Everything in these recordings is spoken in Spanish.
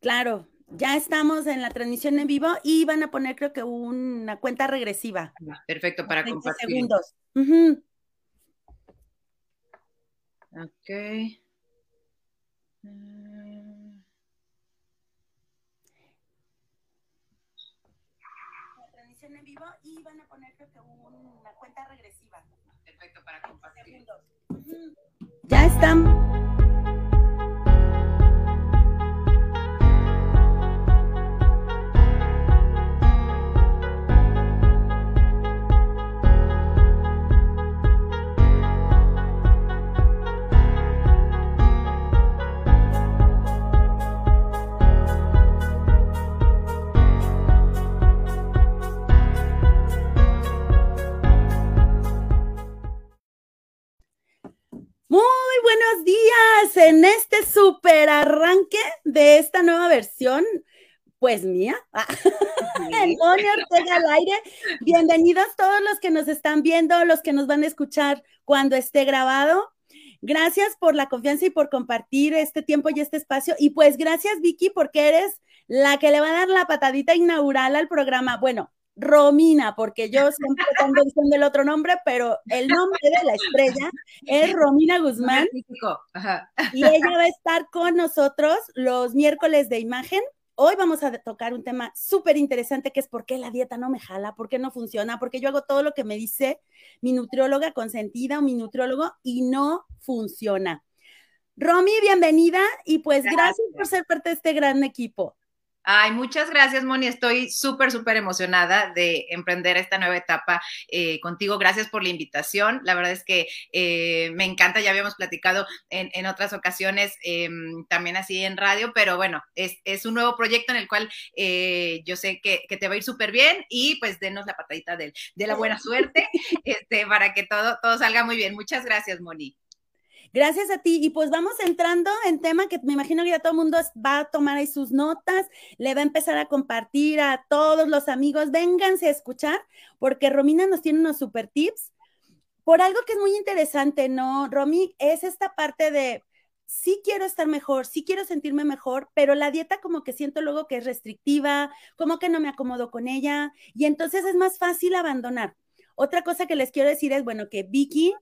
Claro, ya estamos en la transmisión en vivo y van a poner creo que una cuenta regresiva. Perfecto, para compartir. segundos. Ok. La transmisión en vivo y van a poner creo que una cuenta regresiva. Perfecto, para compartir. Ya están. Buenos días en este super arranque de esta nueva versión, pues mía, Antonio Ortega al aire. Bienvenidos todos los que nos están viendo, los que nos van a escuchar cuando esté grabado. Gracias por la confianza y por compartir este tiempo y este espacio. Y pues gracias, Vicky, porque eres la que le va a dar la patadita inaugural al programa. Bueno, Romina, porque yo siempre tengo diciendo el otro nombre, pero el nombre de la estrella es Romina Guzmán. Y ella va a estar con nosotros los miércoles de imagen. Hoy vamos a tocar un tema súper interesante que es por qué la dieta no me jala, por qué no funciona, porque yo hago todo lo que me dice mi nutrióloga consentida o mi nutriólogo y no funciona. Romy, bienvenida y pues gracias por ser parte de este gran equipo. Ay, muchas gracias, Moni. Estoy súper, súper emocionada de emprender esta nueva etapa eh, contigo. Gracias por la invitación. La verdad es que eh, me encanta, ya habíamos platicado en, otras ocasiones, em, también así en radio, pero bueno, es, un nuevo proyecto en el cual eh, yo sé que, te va a ir súper bien y pues denos la patadita de, de la buena suerte este, para que todo, todo salga muy bien. Muchas gracias, Moni. Gracias a ti. Y pues vamos entrando en tema que me imagino que ya todo el mundo va a tomar ahí sus notas, le va a empezar a compartir a todos los amigos. Vénganse a escuchar, porque Romina nos tiene unos super tips por algo que es muy interesante, ¿no? Romy, es esta parte de sí quiero estar mejor, sí quiero sentirme mejor, pero la dieta como que siento luego que es restrictiva, como que no me acomodo con ella y entonces es más fácil abandonar. Otra cosa que les quiero decir es, bueno, que Vicky,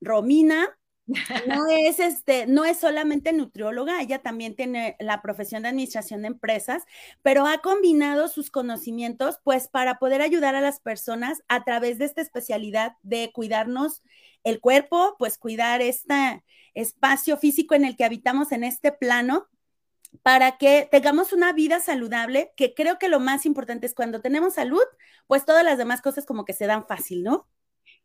Romina, no es este, no es solamente nutrióloga, ella también tiene la profesión de administración de empresas, pero ha combinado sus conocimientos pues para poder ayudar a las personas a través de esta especialidad de cuidarnos el cuerpo, pues cuidar este espacio físico en el que habitamos en este plano para que tengamos una vida saludable, que creo que lo más importante es cuando tenemos salud, pues todas las demás cosas como que se dan fácil, ¿no?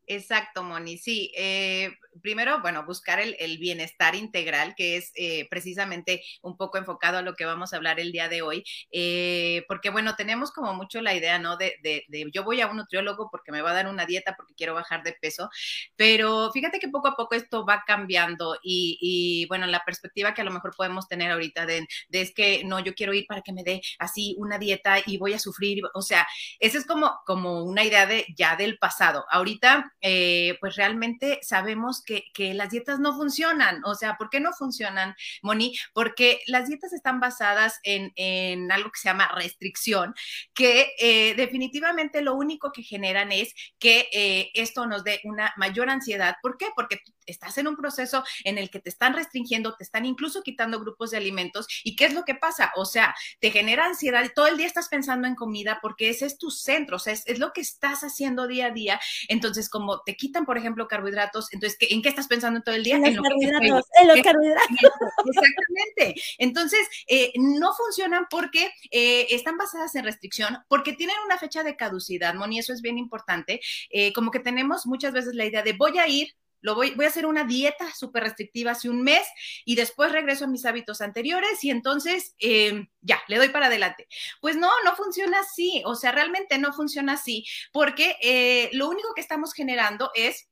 Exacto, Moni. Sí, eh, primero, bueno, buscar el, bienestar integral, que es eh, precisamente un poco enfocado a lo que vamos a hablar el día de hoy, eh, porque bueno, tenemos como mucho la idea, ¿no? De, de, de, yo voy a un nutriólogo porque me va a dar una dieta porque quiero bajar de peso, pero fíjate que poco a poco esto va cambiando y, y bueno, la perspectiva que a lo mejor podemos tener ahorita de, de, es que no, yo quiero ir para que me dé así una dieta y voy a sufrir, o sea, esa es como, como una idea de ya del pasado. Ahorita eh, pues realmente sabemos que, las dietas no funcionan. O sea, ¿por qué no funcionan, Moni? Porque las dietas están basadas en, algo que se llama restricción, que eh, definitivamente lo único que generan es que eh, esto nos dé una mayor ansiedad. ¿Por qué? Porque estás en un proceso en el que te están restringiendo, te están incluso quitando grupos de alimentos. ¿Y qué es lo que pasa? O sea, te genera ansiedad y todo el día estás pensando en comida porque ese es tu centro, o sea, es, es lo que estás haciendo día a día. Entonces, como te quitan, por ejemplo, carbohidratos, entonces, ¿en qué estás pensando todo el día? En, los carbohidratos, en los carbohidratos. Exactamente. Entonces, eh, no funcionan porque eh, están basadas en restricción, porque tienen una fecha de caducidad, Moni, eso es bien importante. Eh, como que tenemos muchas veces la idea de voy a ir, lo voy, voy a hacer una dieta súper restrictiva hace un mes y después regreso a mis hábitos anteriores y entonces em, ya, le doy para adelante. Pues no, no funciona así, o sea, realmente no funciona así, porque eh, lo único que estamos generando es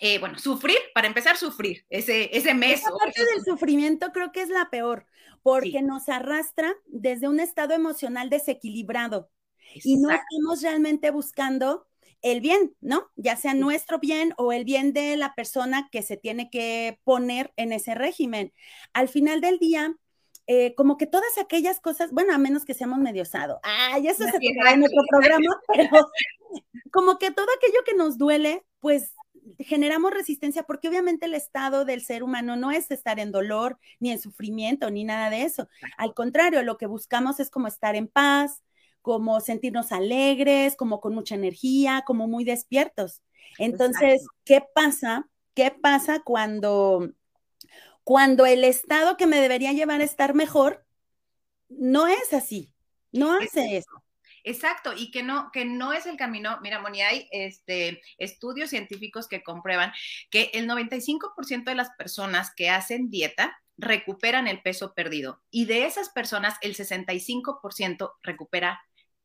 eh, bueno, sufrir, para empezar, sufrir ese, ese mes. Esa parte del sufrimiento creo que es la peor, porque nos arrastra desde un estado emocional desequilibrado y no estamos realmente buscando el bien, ¿no? Ya sea nuestro bien o el bien de la persona que se tiene que poner en ese régimen. Al final del día, eh, como que todas aquellas cosas, bueno, a menos que seamos medio osado, ay, eso se tocará en otro programa, pero como que todo aquello que nos duele, pues generamos resistencia porque obviamente el estado del ser humano no es estar en dolor, ni en sufrimiento, ni nada de eso. Al contrario, lo que buscamos es como estar en paz, como sentirnos alegres, como con mucha energía, como muy despiertos. Entonces, ¿qué pasa? ¿Qué pasa cuando cuando el estado que me debería llevar a estar mejor no es así, no hace eso. Exacto, y que no, que no es el camino. Mira, Moni, hay este, estudios científicos que comprueban que el 95% de las personas que hacen dieta recuperan el peso perdido y de esas personas el 65% recupera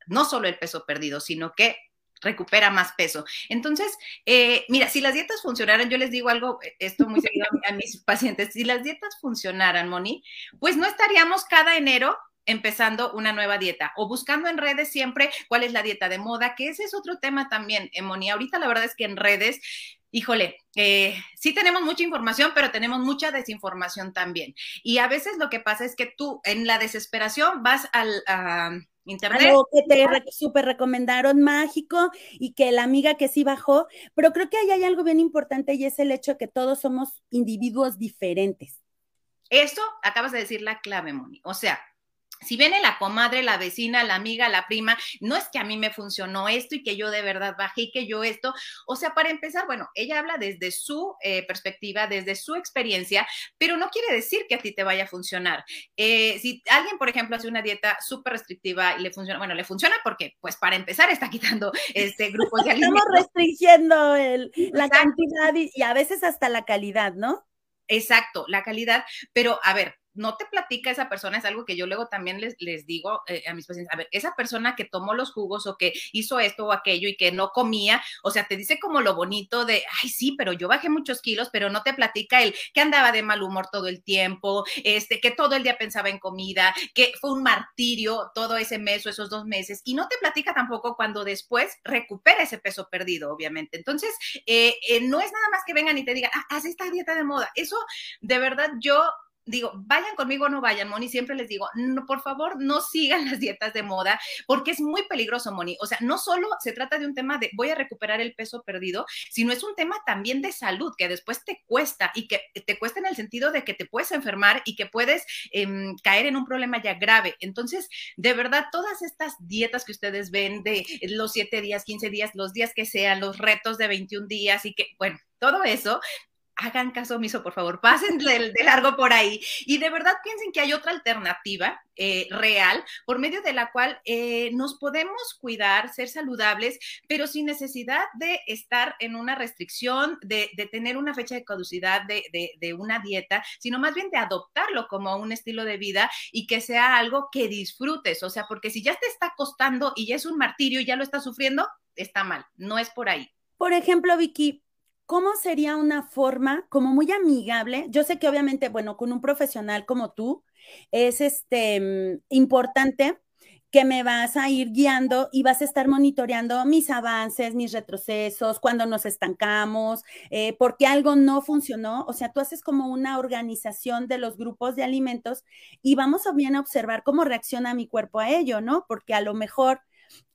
no solo el peso perdido, sino que recupera más peso. Entonces, eh, mira, si las dietas funcionaran, yo les digo algo, eh, esto muy seguido a, mis pacientes, si las dietas funcionaran, Moni, pues no estaríamos cada enero empezando una nueva dieta o buscando en redes siempre cuál es la dieta de moda, que ese es otro tema también, eh, Moni. Ahorita la verdad es que en redes híjole, sí tenemos mucha información, pero tenemos mucha desinformación también. Y a veces lo que pasa es que tú en la desesperación vas al, Internet. Algo que te súper recomendaron mágico y que la amiga que sí bajó, pero creo que ahí hay algo bien importante y es el hecho de que todos somos individuos diferentes. Esto acabas de decir la clave, Moni. O sea, si viene la comadre, la vecina, la amiga, la prima, no es que a mí me funcionó esto y que yo de verdad bajé y que yo esto, o sea, para empezar, bueno, ella habla desde su eh, perspectiva, desde su experiencia, pero no quiere decir que a ti te vaya a funcionar. Eh, si alguien, por ejemplo, hace una dieta súper restrictiva y le funciona, bueno, le funciona porque, pues, para empezar, está quitando este grupos de alimentos. Estamos restringiendo el, la cantidad y a veces hasta la calidad, ¿no? Exacto, la calidad, pero a ver, no te platica esa persona, es algo que yo luego también les, les digo eh, a mis pacientes, a ver, esa persona que tomó los jugos o que hizo esto o aquello y que no comía, o sea, te dice como lo bonito de, ay, sí, pero yo bajé muchos kilos, pero no te platica el que andaba de mal humor todo el tiempo, este, que todo el día pensaba en comida, que fue un martirio todo ese mes o esos dos meses, y no te platica tampoco cuando después recupera ese peso perdido, obviamente. Entonces, eh, eh, no es nada más que vengan y te digan, ah, haz esta dieta de moda. Eso, de verdad, yo digo, vayan conmigo o no vayan, Moni, siempre les digo, no, por favor, no sigan las dietas de moda, porque es muy peligroso, Moni. O sea, no solo se trata de un tema de voy a recuperar el peso perdido, sino es un tema también de salud, que después te cuesta y que te cuesta en el sentido de que te puedes enfermar y que puedes em, caer en un problema ya grave. Entonces, de verdad, todas estas dietas que ustedes ven de los 7 días, 15 días, los días que sean, los retos de 21 días y que, bueno, todo eso hagan caso omiso, por favor, pasen de, largo por ahí y de verdad piensen que hay otra alternativa eh, real por medio de la cual eh, nos podemos cuidar, ser saludables, pero sin necesidad de estar en una restricción, de, tener una fecha de caducidad de, de, una dieta, sino más bien de adoptarlo como un estilo de vida y que sea algo que disfrutes, o sea, porque si ya te está costando y ya es un martirio y ya lo estás sufriendo, está mal, no es por ahí. Por ejemplo, Vicky, ¿cómo sería una forma como muy amigable? Yo sé que obviamente, bueno, con un profesional como tú es este mm, importante que me vas a ir guiando y vas a estar monitoreando mis avances, mis retrocesos, cuando nos estancamos, eh, porque algo no funcionó. O sea, tú haces como una organización de los grupos de alimentos y vamos a bien a observar cómo reacciona mi cuerpo a ello, ¿no? Porque a lo mejor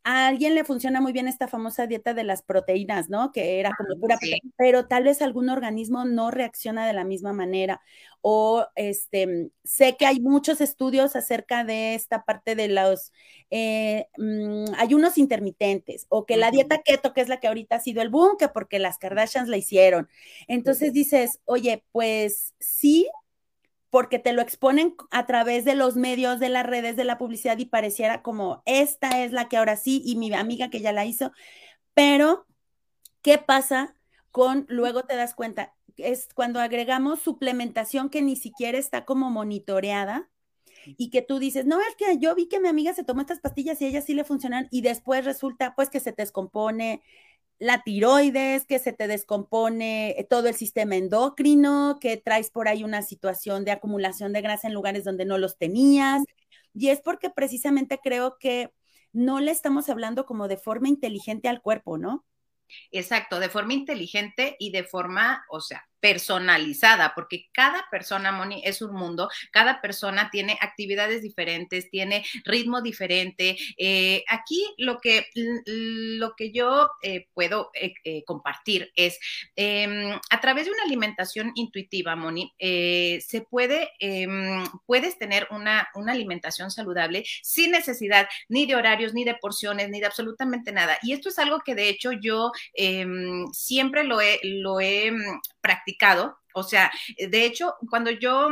a alguien le funciona muy bien esta famosa dieta de las proteínas, ¿no? Que era como pura, pero tal vez algún organismo no reacciona de la misma manera. O este, sé que hay muchos estudios acerca de esta parte de los eh, mm, ayunos intermitentes, o que la dieta keto, que es la que ahorita ha sido el boom, que porque las Kardashians la hicieron. Entonces dices, oye, pues sí, porque te lo exponen a través de los medios, de las redes, de la publicidad y pareciera como esta es la que ahora sí y mi amiga que ya la hizo, pero ¿qué pasa con, luego te das cuenta, es cuando agregamos suplementación que ni siquiera está como monitoreada y que tú dices, no, es que yo vi que mi amiga se tomó estas pastillas y a ella sí le funcionan y después resulta pues que se te descompone, la tiroides, que se te descompone eh, todo el sistema endocrino, que traes por ahí una situación de acumulación de grasa en lugares donde no los tenías. Y es porque precisamente creo que no le estamos hablando como de forma inteligente al cuerpo, ¿no? Exacto, de forma inteligente y de forma, o sea, personalizada, porque cada persona, Moni, es un mundo, cada persona tiene actividades diferentes, tiene ritmo diferente. Eh, aquí lo que, lo que yo eh, puedo eh, compartir es, em, a través de una alimentación intuitiva, Moni, se puede, em, puedes tener una, una alimentación saludable sin necesidad ni de horarios, ni de porciones, ni de absolutamente nada. Y esto es algo que de hecho yo em, siempre lo he, lo he practicado. O sea, de hecho, cuando yo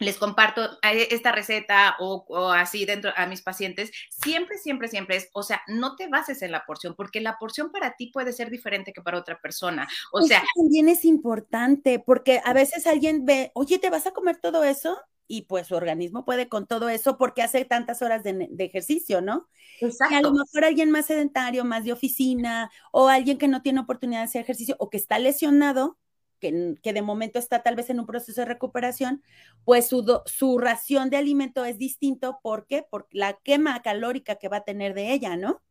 les comparto esta receta o, así dentro a mis pacientes, siempre, siempre, siempre es, o sea, no te bases en la porción, porque la porción para ti puede ser diferente que para otra persona. O sea, también es importante, porque a veces alguien ve, oye, ¿te vas a comer todo eso? Y pues su organismo puede con todo eso porque hace tantas horas de, ejercicio, ¿no? Exacto. Y a lo mejor alguien más sedentario, más de oficina, o alguien que no tiene oportunidad de hacer ejercicio o que está lesionado, que, de momento está tal vez en un proceso de recuperación, pues su, su ración de alimento es distinto. ¿Por qué? Por la quema calórica que va a tener de ella, ¿no?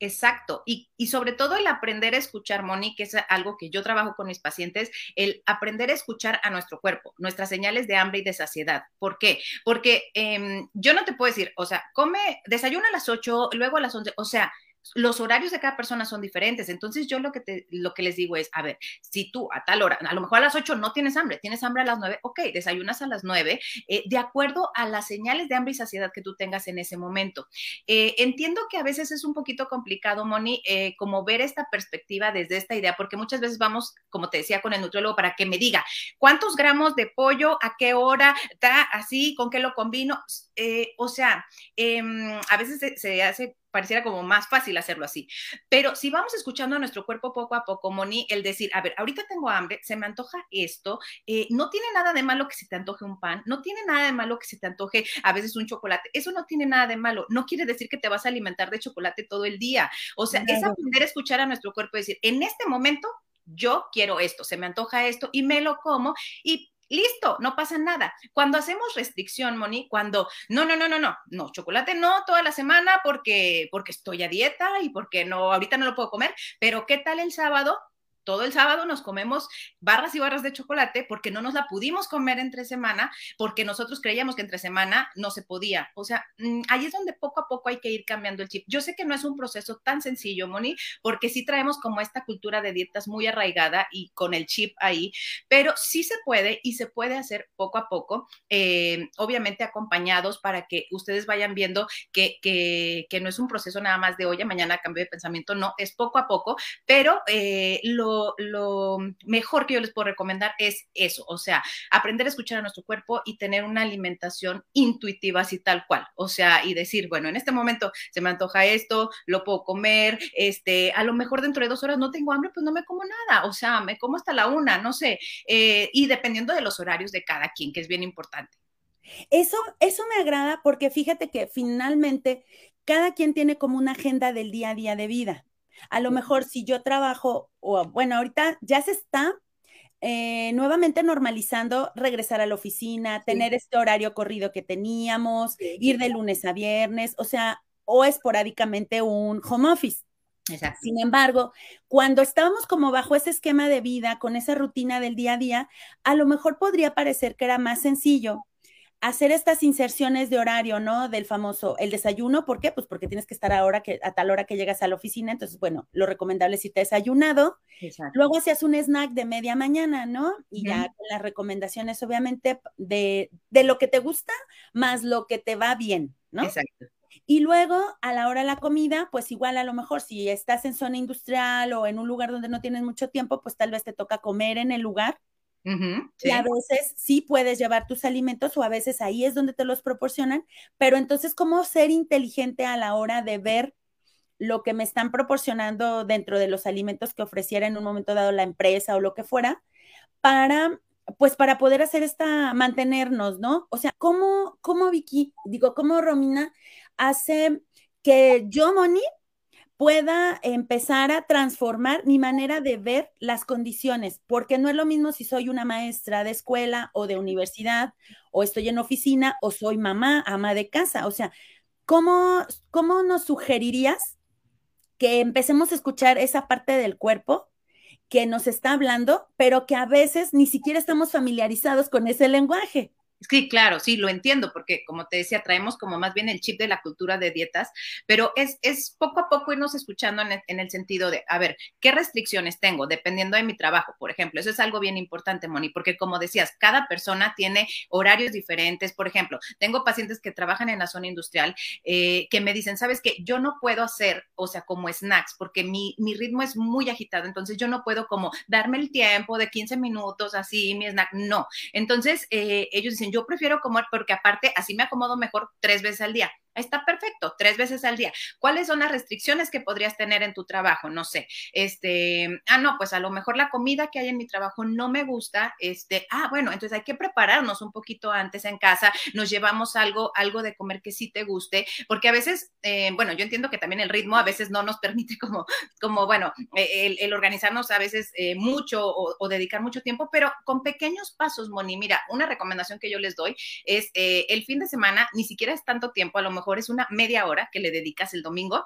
Exacto. Y, y, sobre todo el aprender a escuchar, Moni, que es algo que yo trabajo con mis pacientes, el aprender a escuchar a nuestro cuerpo, nuestras señales de hambre y de saciedad. ¿Por qué? Porque eh, yo no te puedo decir, o sea, come, desayuna a las 8, luego a las 11, o sea, los horarios de cada persona son diferentes. Entonces yo lo que, te, lo que les digo es, a ver, si tú a tal hora, a lo mejor a las 8 no tienes hambre, tienes hambre a las 9, ok, desayunas a las 9, eh, de acuerdo a las señales de hambre y saciedad que tú tengas en ese momento. Eh, entiendo que a veces es un poquito complicado, Moni, eh, como ver esta perspectiva desde esta idea, porque muchas veces vamos, como te decía, con el nutriólogo para que me diga cuántos gramos de pollo, a qué hora, está así, con qué lo combino. o sea, em, a veces se hace pareciera como más fácil hacerlo así. Pero si vamos escuchando a nuestro cuerpo poco a poco, Moni, el decir, a ver, ahorita tengo hambre, se me antoja esto, eh, no tiene nada de malo que se te antoje un pan, no tiene nada de malo que se te antoje a veces un chocolate, eso no tiene nada de malo, no quiere decir que te vas a alimentar de chocolate todo el día. O sea, es aprender a escuchar a nuestro cuerpo y decir, en este momento yo quiero esto, se me antoja esto y me lo como y listo, no pasa nada. Cuando hacemos restricción, Moni, cuando no, no, no, no, no, no, chocolate no toda la semana porque porque estoy a dieta y porque no ahorita no lo puedo comer, pero ¿qué tal el sábado? Todo el sábado nos comemos barras y barras de chocolate porque no nos la pudimos comer entre semana, porque nosotros creíamos que entre semana no se podía. O sea, mm, ahí es donde poco a poco hay que ir cambiando el chip. Yo sé que no es un proceso tan sencillo, Moni, porque sí traemos como esta cultura de dietas muy arraigada y con el chip ahí, pero sí se puede y se puede hacer poco a poco, eh, obviamente acompañados para que ustedes vayan viendo que, que, no es un proceso nada más de hoy a mañana cambio de pensamiento, no, es poco a poco, pero eh, lo lo, mejor que yo les puedo recomendar es eso, o sea, aprender a escuchar a nuestro cuerpo y tener una alimentación intuitiva así tal cual, o sea, y decir, bueno, en este momento se me antoja esto, lo puedo comer, este, a lo mejor dentro de dos horas no tengo hambre, pues no me como nada, o sea, me como hasta la una, no sé, eh, y dependiendo de los horarios de cada quien, que es bien importante. Eso, eso me agrada porque fíjate que finalmente cada quien tiene como una agenda del día a día de vida. A lo mejor si yo trabajo, o bueno, ahorita ya se está eh, nuevamente normalizando regresar a la oficina, tener este horario corrido que teníamos, ir de lunes a viernes, o sea, o esporádicamente un home office. Exacto. Sin embargo, cuando estábamos como bajo ese esquema de vida, con esa rutina del día a día, a lo mejor podría parecer que era más sencillo hacer estas inserciones de horario, ¿no? Del famoso, el desayuno, ¿por qué? Pues porque tienes que estar ahora que, a tal hora que llegas a la oficina, entonces, bueno, lo recomendable es irte desayunado, luego hacías un snack de media mañana, ¿no? Y ya con las recomendaciones, obviamente, de, de lo que te gusta, más lo que te va bien, ¿no? Exacto. Y luego, a la hora de la comida, pues igual a lo mejor si estás en zona industrial o en un lugar donde no tienes mucho tiempo, pues tal vez te toca comer en el lugar, y a veces sí puedes llevar tus alimentos o a veces ahí es donde te los proporcionan, pero entonces, ¿cómo ser inteligente a la hora de ver lo que me están proporcionando dentro de los alimentos que ofreciera en un momento dado la empresa o lo que fuera, para, pues para poder hacer esta, mantenernos, ¿no? O sea, ¿cómo, cómo Vicky, digo, cómo Romina hace que yo, Moni, pueda empezar a transformar mi manera de ver las condiciones, porque no es lo mismo si soy una maestra de escuela o de universidad, o estoy en oficina, o soy mamá, ama de casa. O sea, ¿cómo, cómo nos sugerirías que empecemos a escuchar esa parte del cuerpo que nos está hablando, pero que a veces ni siquiera estamos familiarizados con ese lenguaje. Sí, claro, sí, lo entiendo, porque como te decía, traemos como más bien el chip de la cultura de dietas, pero es, es poco a poco irnos escuchando en el, en el, sentido de, a ver, ¿qué restricciones tengo dependiendo de mi trabajo? Por ejemplo, eso es algo bien importante, Moni, porque como decías, cada persona tiene horarios diferentes. Por ejemplo, tengo pacientes que trabajan en la zona industrial eh, que me dicen, sabes que yo no puedo hacer, o sea, como snacks, porque mi, mi ritmo es muy agitado, entonces yo no puedo como darme el tiempo de 15 minutos así, mi snack, no. Entonces, eh, ellos dicen, yo prefiero comer porque aparte así me acomodo mejor tres veces al día. Está perfecto, tres veces al día. ¿Cuáles son las restricciones que podrías tener en tu trabajo? No sé. Este, ah, no, pues a lo mejor la comida que hay en mi trabajo no me gusta. Este, ah, bueno, entonces hay que prepararnos un poquito antes en casa. Nos llevamos algo, algo de comer que sí te guste, porque a veces, eh, bueno, yo entiendo que también el ritmo a veces no nos permite como, como bueno, el, el organizarnos a veces eh, mucho o, o, dedicar mucho tiempo, pero con pequeños pasos, Moni. Mira, una recomendación que yo les doy es eh, el fin de semana, ni siquiera es tanto tiempo, a lo mejor es una media hora que le dedicas el domingo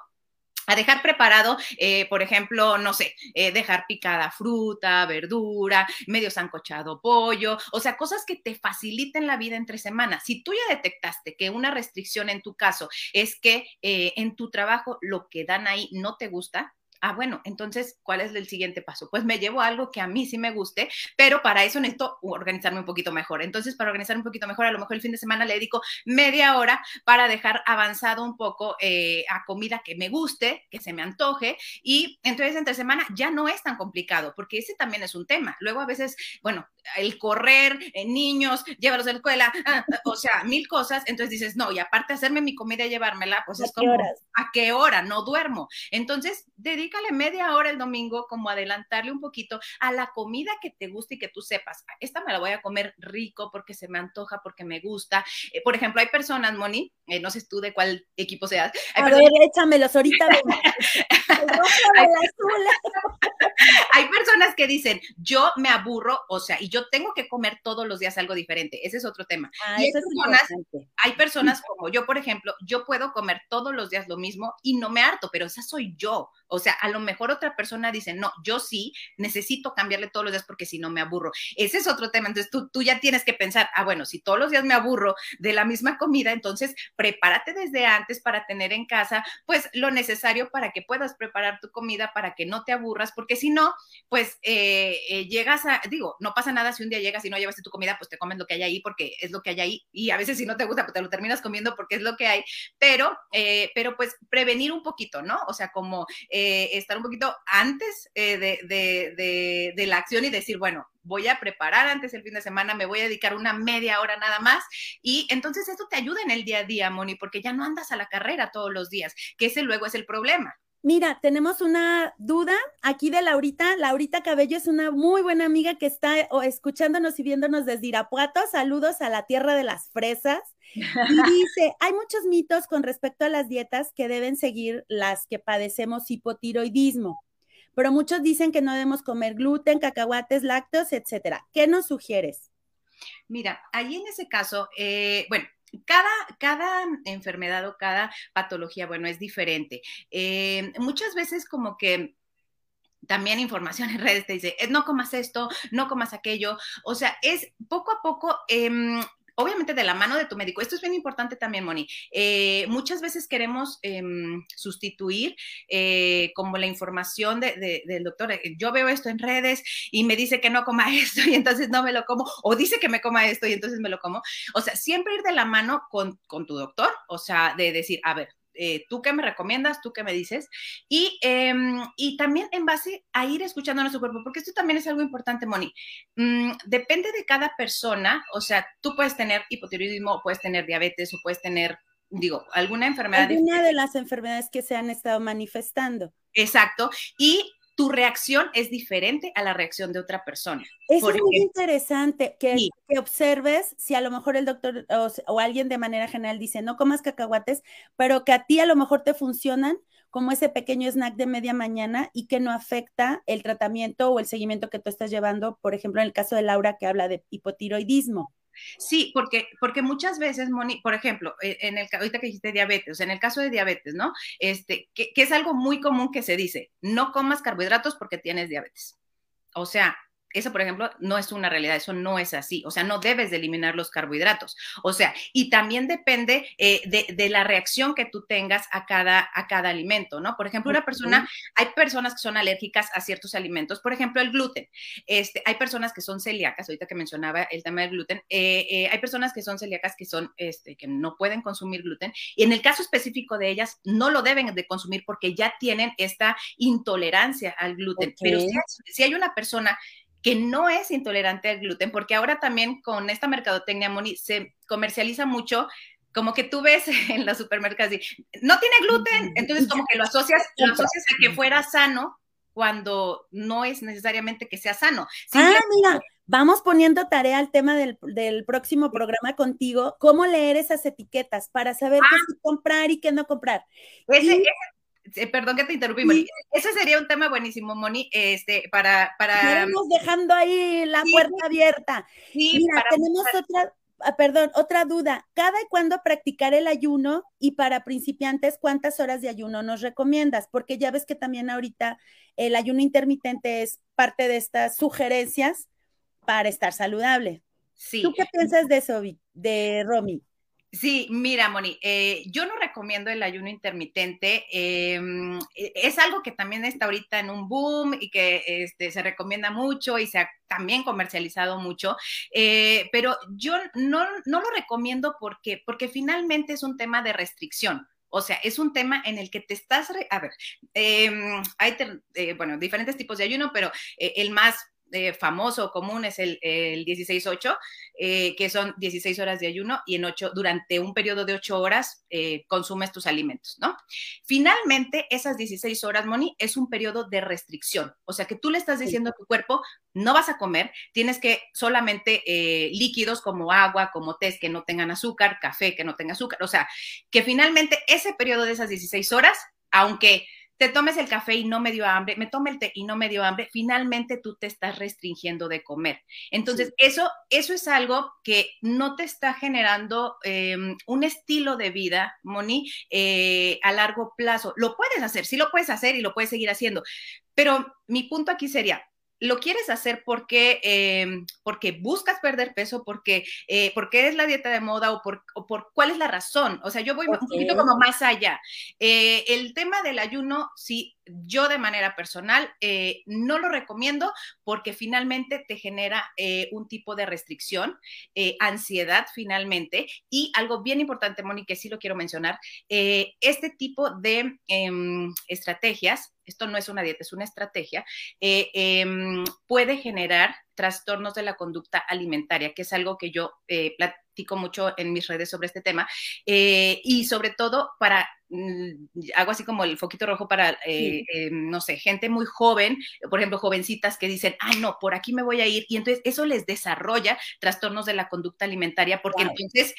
a dejar preparado, eh, por ejemplo, no sé, eh, dejar picada fruta, verdura, medio sancochado pollo, o sea, cosas que te faciliten la vida entre semanas. Si tú ya detectaste que una restricción en tu caso es que eh, en tu trabajo lo que dan ahí no te gusta, ah, bueno, entonces, ¿cuál es el siguiente paso? Pues me llevo algo que a mí sí me guste, pero para eso necesito organizarme un poquito mejor. Entonces, para organizar un poquito mejor, a lo mejor el fin de semana le dedico media hora para dejar avanzado un poco eh, a comida que me guste, que se me antoje, y entonces entre semana ya no es tan complicado, porque ese también es un tema. Luego a veces, bueno, el correr, eh, niños, llévalos a la escuela, ah, o sea, mil cosas, entonces dices, no, y aparte hacerme mi comida y llevármela, pues es como, ¿a qué hora? No duermo. Entonces, dedico dedícale media hora el domingo, como adelantarle un poquito a la comida que te guste y que tú sepas, esta me la voy a comer rico porque se me antoja, porque me gusta. Eh, por ejemplo, hay personas, Moni, eh, no sé tú de cuál equipo seas. Hay a personas... ver, échamelos ahorita. hay, hay personas que dicen, yo me aburro, o sea, y yo tengo que comer todos los días algo diferente. Ese es otro tema. Ah, y hay personas, hay personas como yo, por ejemplo, yo puedo comer todos los días lo mismo y no me harto, pero esa soy yo. O sea, a lo mejor otra persona dice, no, yo sí necesito cambiarle todos los días porque si no me aburro. Ese es otro tema. Entonces tú, tú ya tienes que pensar, ah, bueno, si todos los días me aburro de la misma comida, entonces prepárate desde antes para tener en casa, pues lo necesario para que puedas preparar tu comida, para que no te aburras, porque si no, pues eh, eh, llegas a, digo, no pasa nada si un día llegas y no llevaste tu comida, pues te comes lo que hay ahí porque es lo que hay ahí. Y a veces si no te gusta, pues te lo terminas comiendo porque es lo que hay. Pero, eh, pero pues prevenir un poquito, ¿no? O sea, como estar un poquito antes de, de, de, la acción y decir, bueno, voy a preparar antes el fin de semana, me voy a dedicar una media hora nada más y entonces esto te ayuda en el día a día, Moni, porque ya no andas a la carrera todos los días, que ese luego es el problema. Mira, tenemos una duda aquí de Laurita. Laurita Cabello es una muy buena amiga que está escuchándonos y viéndonos desde Irapuato. Saludos a la tierra de las fresas. Y dice, hay muchos mitos con respecto a las dietas que deben seguir las que padecemos hipotiroidismo, pero muchos dicen que no debemos comer gluten, cacahuates, lácteos, etcétera. ¿Qué nos sugieres? Mira, ahí en ese caso, eh, bueno, cada, cada, enfermedad o cada patología, bueno, es diferente. Eh, muchas veces como que también información en redes te dice, eh, no comas esto, no comas aquello. O sea, es poco a poco, eh, obviamente de la mano de tu médico. Esto es bien importante también, Moni. Eh, muchas veces queremos eh, sustituir eh, como la información de, de, del doctor. Yo veo esto en redes y me dice que no coma esto y entonces no me lo como, o dice que me coma esto y entonces me lo como. O sea, siempre ir de la mano con, con tu doctor, o sea, de decir, a ver, eh, tú qué me recomiendas, tú qué me dices, y, eh, y, también en base a ir escuchando a nuestro cuerpo, porque esto también es algo importante, Moni. Mm, depende de cada persona, o sea, tú puedes tener hipotiroidismo, puedes tener diabetes, o puedes tener, digo, alguna enfermedad. Alguna de las enfermedades que se han estado manifestando. Exacto, y tu reacción es diferente a la reacción de otra persona. Eso es muy interesante que, sí. que, observes si a lo mejor el doctor o, o, alguien de manera general dice no comas cacahuates, pero que a ti a lo mejor te funcionan como ese pequeño snack de media mañana y que no afecta el tratamiento o el seguimiento que tú estás llevando, por ejemplo, en el caso de Laura que habla de hipotiroidismo. Sí, porque, porque muchas veces, Moni, por ejemplo, e, en el ahorita que dijiste diabetes, en el caso de diabetes, ¿no? Este, que, que es algo muy común que se dice, no comas carbohidratos porque tienes diabetes. O sea, eso, por ejemplo, no es una realidad, eso no es así. O sea, no debes de eliminar los carbohidratos. O sea, y también depende eh, de, la reacción que tú tengas a cada, a cada alimento, ¿no? Por ejemplo, una persona, hay personas que son alérgicas a ciertos alimentos, por ejemplo, el gluten. Este, hay personas que son celíacas, ahorita que mencionaba el tema del gluten, eh, eh, hay personas que son celíacas que son, este, que no pueden consumir gluten. Y en el caso específico de ellas, no lo deben de consumir porque ya tienen esta intolerancia al gluten. Pero si si hay una persona que no es intolerante al gluten, porque ahora también con esta mercadotecnia, Moni, se comercializa mucho como que tú ves en los supermercados y no tiene gluten, entonces como que lo asocias, lo asocias a que fuera sano cuando no es necesariamente que sea sano. ah, mira, vamos poniendo tarea al tema del, próximo programa contigo, cómo leer esas etiquetas para saber qué ah. comprar y qué no comprar. Ese, eh, perdón que te interrumpí, Moni. Ese sería un tema buenísimo, Moni, este, para... para... Estamos dejando ahí la puerta abierta. Sí, Mira, tenemos otra, ah, perdón, otra duda. ¿Cada y cuándo practicar el ayuno? Y para principiantes, ¿cuántas horas de ayuno nos recomiendas? Porque ya ves que también ahorita el ayuno intermitente es parte de estas sugerencias para estar saludable. Sí. ¿Tú qué piensas de eso, de Romy? Sí, mira, Moni, eh, yo no recomiendo el ayuno intermitente. Em, e, es algo que también está ahorita en un boom y que este, se recomienda mucho y se ha también comercializado mucho, eh, pero yo no, no, lo recomiendo porque, porque finalmente es un tema de restricción. O sea, es un tema en el que te estás, a ver, em, hay, eh, bueno, diferentes tipos de ayuno, pero el más eh, famoso común es el, el 16-8, eh, que son 16 horas de ayuno y en 8, durante un periodo de 8 horas eh, consumes tus alimentos, ¿no? Finalmente, esas 16 horas, Moni, es un periodo de restricción. O sea, que tú le estás diciendo a tu cuerpo, no vas a comer, tienes que solamente líquidos como agua, como té que no tengan azúcar, café que no tenga azúcar. O sea, que finalmente ese periodo de esas 16 horas, aunque te tomes el café y no me dio hambre, me tome el té y no me dio hambre, finalmente tú te estás restringiendo de comer. Entonces, eso, eso es algo que no te está generando em, un estilo de vida, Moni, eh, a largo plazo. Lo puedes hacer, sí lo puedes hacer y lo puedes seguir haciendo, pero mi punto aquí sería, lo quieres hacer porque, em, porque buscas perder peso, porque, eh, porque es la dieta de moda o por, por, cuál es la razón. O sea, yo voy un poquito como más allá. Eh, el tema del ayuno, sí, yo de manera personal eh, no lo recomiendo porque finalmente te genera un tipo de restricción, ansiedad finalmente y algo bien importante, Moni, que sí lo quiero mencionar, este tipo de em, estrategias esto no es una dieta, es una estrategia, eh, em, puede generar trastornos de la conducta alimentaria, que es algo que yo eh, platico mucho en mis redes sobre este tema, eh, y sobre todo para hago así como el foquito rojo para, no sé, gente muy joven, por ejemplo, jovencitas que dicen, ay, no, por aquí me voy a ir, y entonces eso les desarrolla trastornos de la conducta alimentaria, porque entonces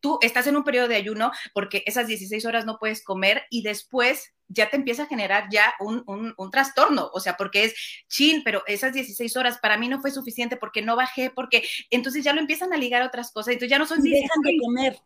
tú estás en un periodo de ayuno porque esas 16 horas no puedes comer y después ya te empieza a generar ya un, un, trastorno, o sea, porque es chin, pero esas 16 horas para mí no fue suficiente porque no bajé, porque entonces ya lo empiezan a ligar a otras cosas, entonces ya no son 16, de comer.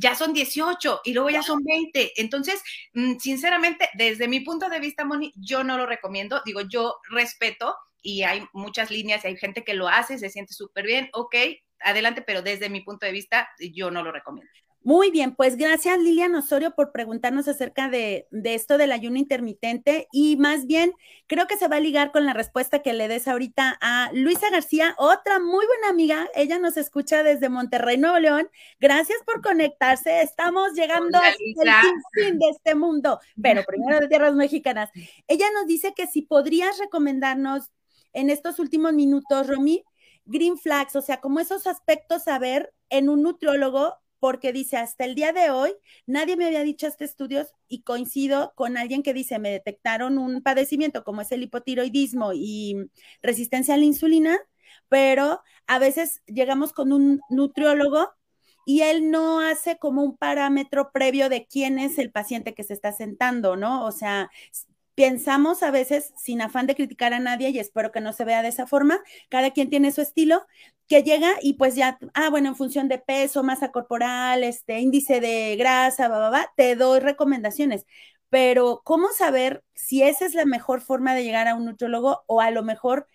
Ya son 18 y luego ya son 20. Entonces, mm, sinceramente, desde mi punto de vista, Moni, yo no lo recomiendo, digo, yo respeto y hay muchas líneas y hay gente que lo hace, se siente súper bien, ok, adelante, pero desde mi punto de vista, yo no lo recomiendo. Muy bien, pues gracias Lilian Osorio por preguntarnos acerca de, esto del ayuno intermitente y más bien creo que se va a ligar con la respuesta que le des ahorita a Luisa García, otra muy buena amiga, ella nos escucha desde Monterrey, Nuevo León. Gracias por conectarse, estamos llegando al fin de este mundo, pero primero de tierras mexicanas. Ella nos dice que si podrías recomendarnos en estos últimos minutos, Romy, green flags, o sea, como esos aspectos a ver en un nutriólogo porque dice, hasta el día de hoy, nadie me había dicho este estudios y coincido con alguien que dice, me detectaron un padecimiento como es el hipotiroidismo y resistencia a la insulina, pero a veces llegamos con un nutriólogo y él no hace como un parámetro previo de quién es el paciente que se está sentando, ¿no? O sea, pensamos a veces, sin afán de criticar a nadie, y espero que no se vea de esa forma, cada quien tiene su estilo, que llega y pues ya, ah, bueno, en función de peso, masa corporal, este índice de grasa, va, va, va, te doy recomendaciones. Pero, ¿cómo saber si esa es la mejor forma de llegar a un nutrólogo o a lo mejor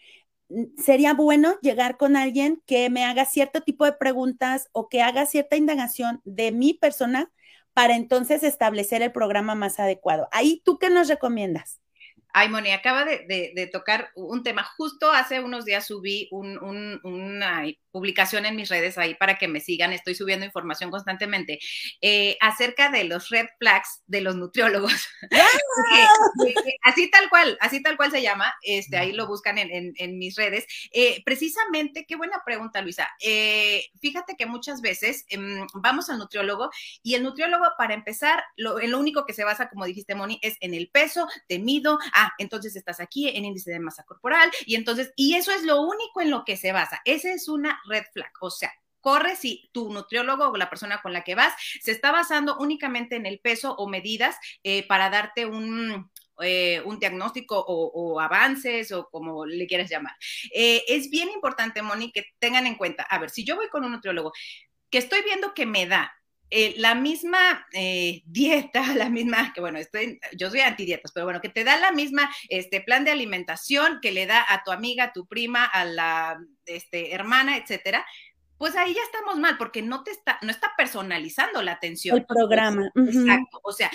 sería bueno llegar con alguien que me haga cierto tipo de preguntas o que haga cierta indagación de mi persona para entonces establecer el programa más adecuado. Ahí, ¿tú qué nos recomiendas? Ay, Moni, acaba de, tocar un tema. Justo hace unos días subí una publicación en mis redes ahí para que me sigan. Estoy subiendo información constantemente eh, acerca de los red flags de los nutriólogos. así tal cual, así tal cual se llama. Este, ahí lo buscan en, mis redes. Eh, precisamente, qué buena pregunta, Luisa. Eh, fíjate que muchas veces em, vamos al nutriólogo y el nutriólogo, para empezar, lo, lo único que se basa, como dijiste, Moni, es en el peso, te mido, ah, entonces estás aquí en índice de masa corporal y entonces, y eso es lo único en lo que se basa. Esa es una red flag, o sea, corre si tu nutriólogo o la persona con la que vas se está basando únicamente en el peso o medidas eh, para darte un, eh, un diagnóstico o, avances o como le quieras llamar. Eh, es bien importante, Moni, que tengan en cuenta, a ver, si yo voy con un nutriólogo que estoy viendo que me da eh, la misma eh, dieta, la misma, que bueno, estoy, yo soy antidietas, pero bueno, que te da la misma este, plan de alimentación que le da a tu amiga, a tu prima, a la este, hermana, etcétera, pues ahí ya estamos mal, porque no te está, no está personalizando la atención. El programa. Exacto. O sea,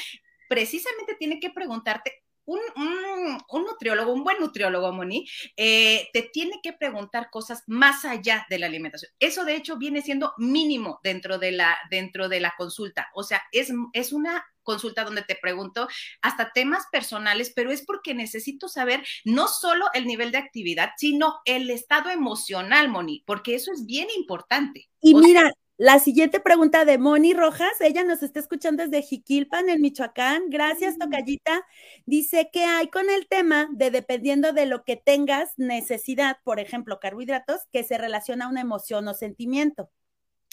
precisamente tiene que preguntarte un, nutriólogo, un buen nutriólogo, Moni, eh, te tiene que preguntar cosas más allá de la alimentación. Eso, de hecho, viene siendo mínimo dentro de la, dentro de la consulta. O sea, es, es una consulta donde te pregunto hasta temas personales, pero es porque necesito saber no solo el nivel de actividad, sino el estado emocional, Moni, porque eso es bien importante. Y mira, la siguiente pregunta de Moni Rojas, ella nos está escuchando desde Jiquilpan, en Michoacán. Gracias, Tocayita. Dice que hay con el tema de dependiendo de lo que tengas necesidad, por ejemplo, carbohidratos, que se relaciona a una emoción o sentimiento.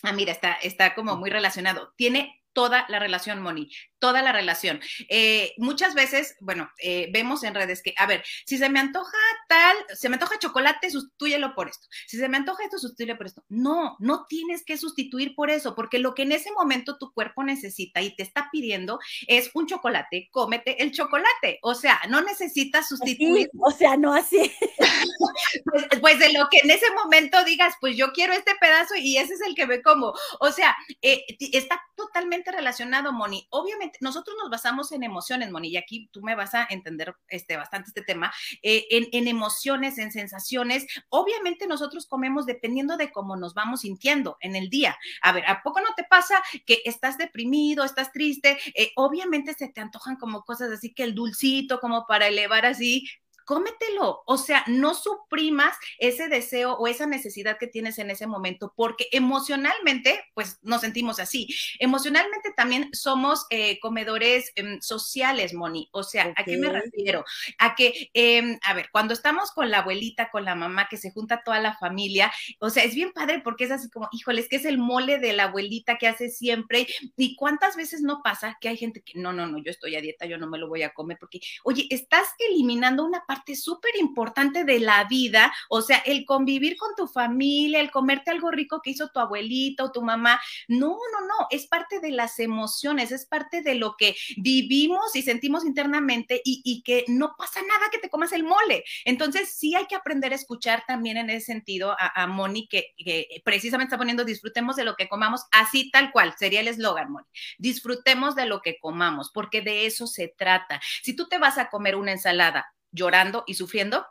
Ah, mira, está, está como muy relacionado. Tiene toda la relación, Moni toda la relación. Eh, muchas veces, bueno, eh, vemos en redes que, a ver, si se me antoja tal, se me antoja chocolate, sustitúyelo por esto. Si se me antoja esto, sustitúyelo por esto. No, no tienes que sustituir por eso, porque lo que en ese momento tu cuerpo necesita y te está pidiendo es un chocolate, cómete el chocolate. O sea, no necesitas sustituir. o sea, no así. pues, pues, de lo que en ese momento digas, pues yo quiero este pedazo y ese es el que me como. O sea, eh, está totalmente relacionado, Moni. Obviamente nosotros nos basamos en emociones, Moni, y aquí tú me vas a entender este, bastante este tema, eh, en, emociones, en sensaciones. Obviamente nosotros comemos dependiendo de cómo nos vamos sintiendo en el día. A ver, ¿a poco no te pasa que estás deprimido, estás triste? Eh, obviamente se te antojan como cosas así que el dulcito, como para elevar así cómetelo. O sea, no suprimas ese deseo o esa necesidad que tienes en ese momento, porque emocionalmente, pues nos sentimos así. Emocionalmente también somos eh, comedores em, sociales, Moni. O sea, ¿a qué me refiero? A que, em, a ver, cuando estamos con la abuelita, con la mamá, que se junta toda la familia, o sea, es bien padre porque es así como, híjoles, que es el mole de la abuelita que hace siempre. ¿Y cuántas veces no pasa que hay gente que, no, no, no, yo estoy a dieta, yo no me lo voy a comer, porque, oye, estás eliminando una parte parte súper importante de la vida, o sea, el convivir con tu familia, el comerte algo rico que hizo tu abuelita o tu mamá. No, no, no, es parte de las emociones, es parte de lo que vivimos y sentimos internamente y, que no pasa nada que te comas el mole. Entonces, sí hay que aprender a escuchar también en ese sentido a, a Moni, que, que, precisamente está poniendo disfrutemos de lo que comamos, así tal cual, sería el eslogan, Moni. Disfrutemos de lo que comamos, porque de eso se trata. Si tú te vas a comer una ensalada llorando y sufriendo,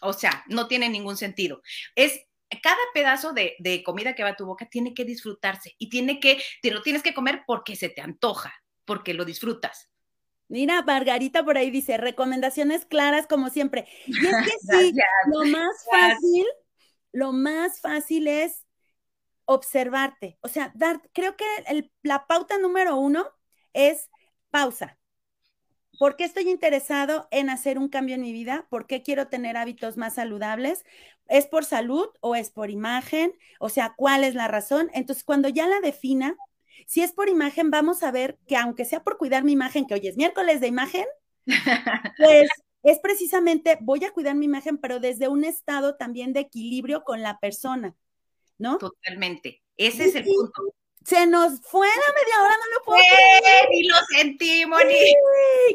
o sea, no tiene ningún sentido. Es cada pedazo de, comida que va a tu boca tiene que disfrutarse y tiene que, te lo tienes que comer porque se te antoja, porque lo disfrutas. Mira, Margarita por ahí dice, recomendaciones claras como siempre. Y es que sí, lo más fácil, lo más fácil es observarte. O sea, dar, creo que la pauta número uno es pausa. ¿Por qué estoy interesado en hacer un cambio en mi vida? ¿Por qué quiero tener hábitos más saludables? ¿Es por salud o es por imagen? O sea, ¿cuál es la razón? Entonces, cuando ya la defina, si es por imagen, vamos a ver que aunque sea por cuidar mi imagen, que hoy es miércoles de imagen, pues es precisamente, voy a cuidar mi imagen, pero desde un estado también de equilibrio con la persona, ¿no? Totalmente. Ese es el punto Se nos fue la media hora, no lo puedo creer. Y lo sentí, Moni.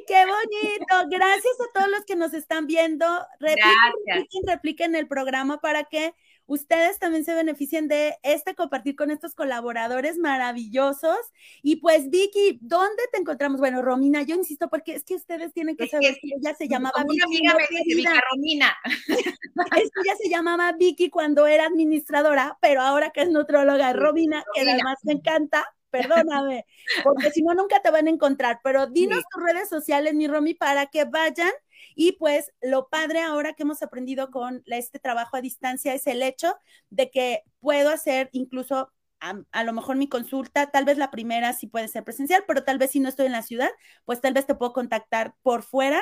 ¡Qué bonito! Gracias a todos los que nos están viendo. Repliquen, repliquen, repliquen el programa para que ustedes también se beneficien de este compartir con estos colaboradores maravillosos. Y pues, Vicky, ¿dónde te encontramos? Bueno, Romina, yo insisto porque es que ustedes tienen que saber que, ella se llamaba Vicky. Una amiga me dice, Romina. es que ella se llamaba Vicky cuando era administradora, pero ahora que es nutróloga, Romina, que además me encanta, perdóname, porque si no, nunca te van a encontrar. Pero dinos tus redes sociales, mi Romy, para que vayan y pues lo padre ahora que hemos aprendido con este trabajo a distancia es el hecho de que puedo hacer incluso a, lo mejor mi consulta, tal vez la primera sí puede ser presencial, pero tal vez si no estoy en la ciudad, pues tal vez te puedo contactar por fuera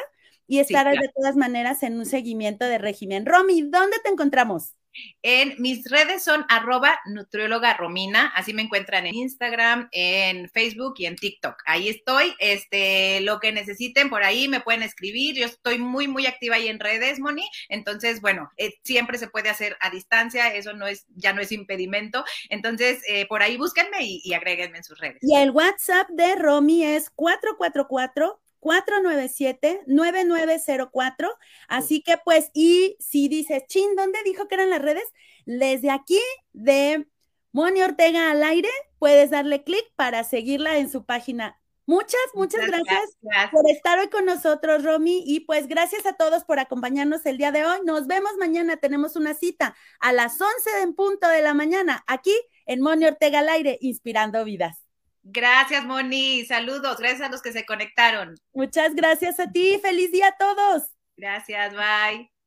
y estar de todas maneras en un seguimiento de régimen. Romy, ¿dónde te encontramos? En mis redes son arroba nutrióloga Romina, así me encuentran en Instagram, en Facebook y en TikTok. Ahí estoy, este, lo que necesiten por ahí me pueden escribir. Yo estoy muy, muy activa ahí en redes, Moni. Entonces, bueno, eh, siempre se puede hacer a distancia, eso no es, ya no es impedimento. Entonces, eh, por ahí búsquenme y, y agréguenme en sus redes. Y el WhatsApp de Romy es 444 497-9904. Así que pues, y si dices, chin, ¿dónde dijo que eran las redes? Desde aquí de Moni Ortega al aire, puedes darle clic para seguirla en su página. Muchas, muchas, gracias, por estar hoy con nosotros, Romy. Y pues gracias a todos por acompañarnos el día de hoy. Nos vemos mañana. Tenemos una cita a las 11 en punto de la mañana aquí en Moni Ortega al aire, inspirando vidas. Gracias, Moni. Saludos. Gracias a los que se conectaron. Muchas gracias a ti. Feliz día a todos. Gracias. Bye.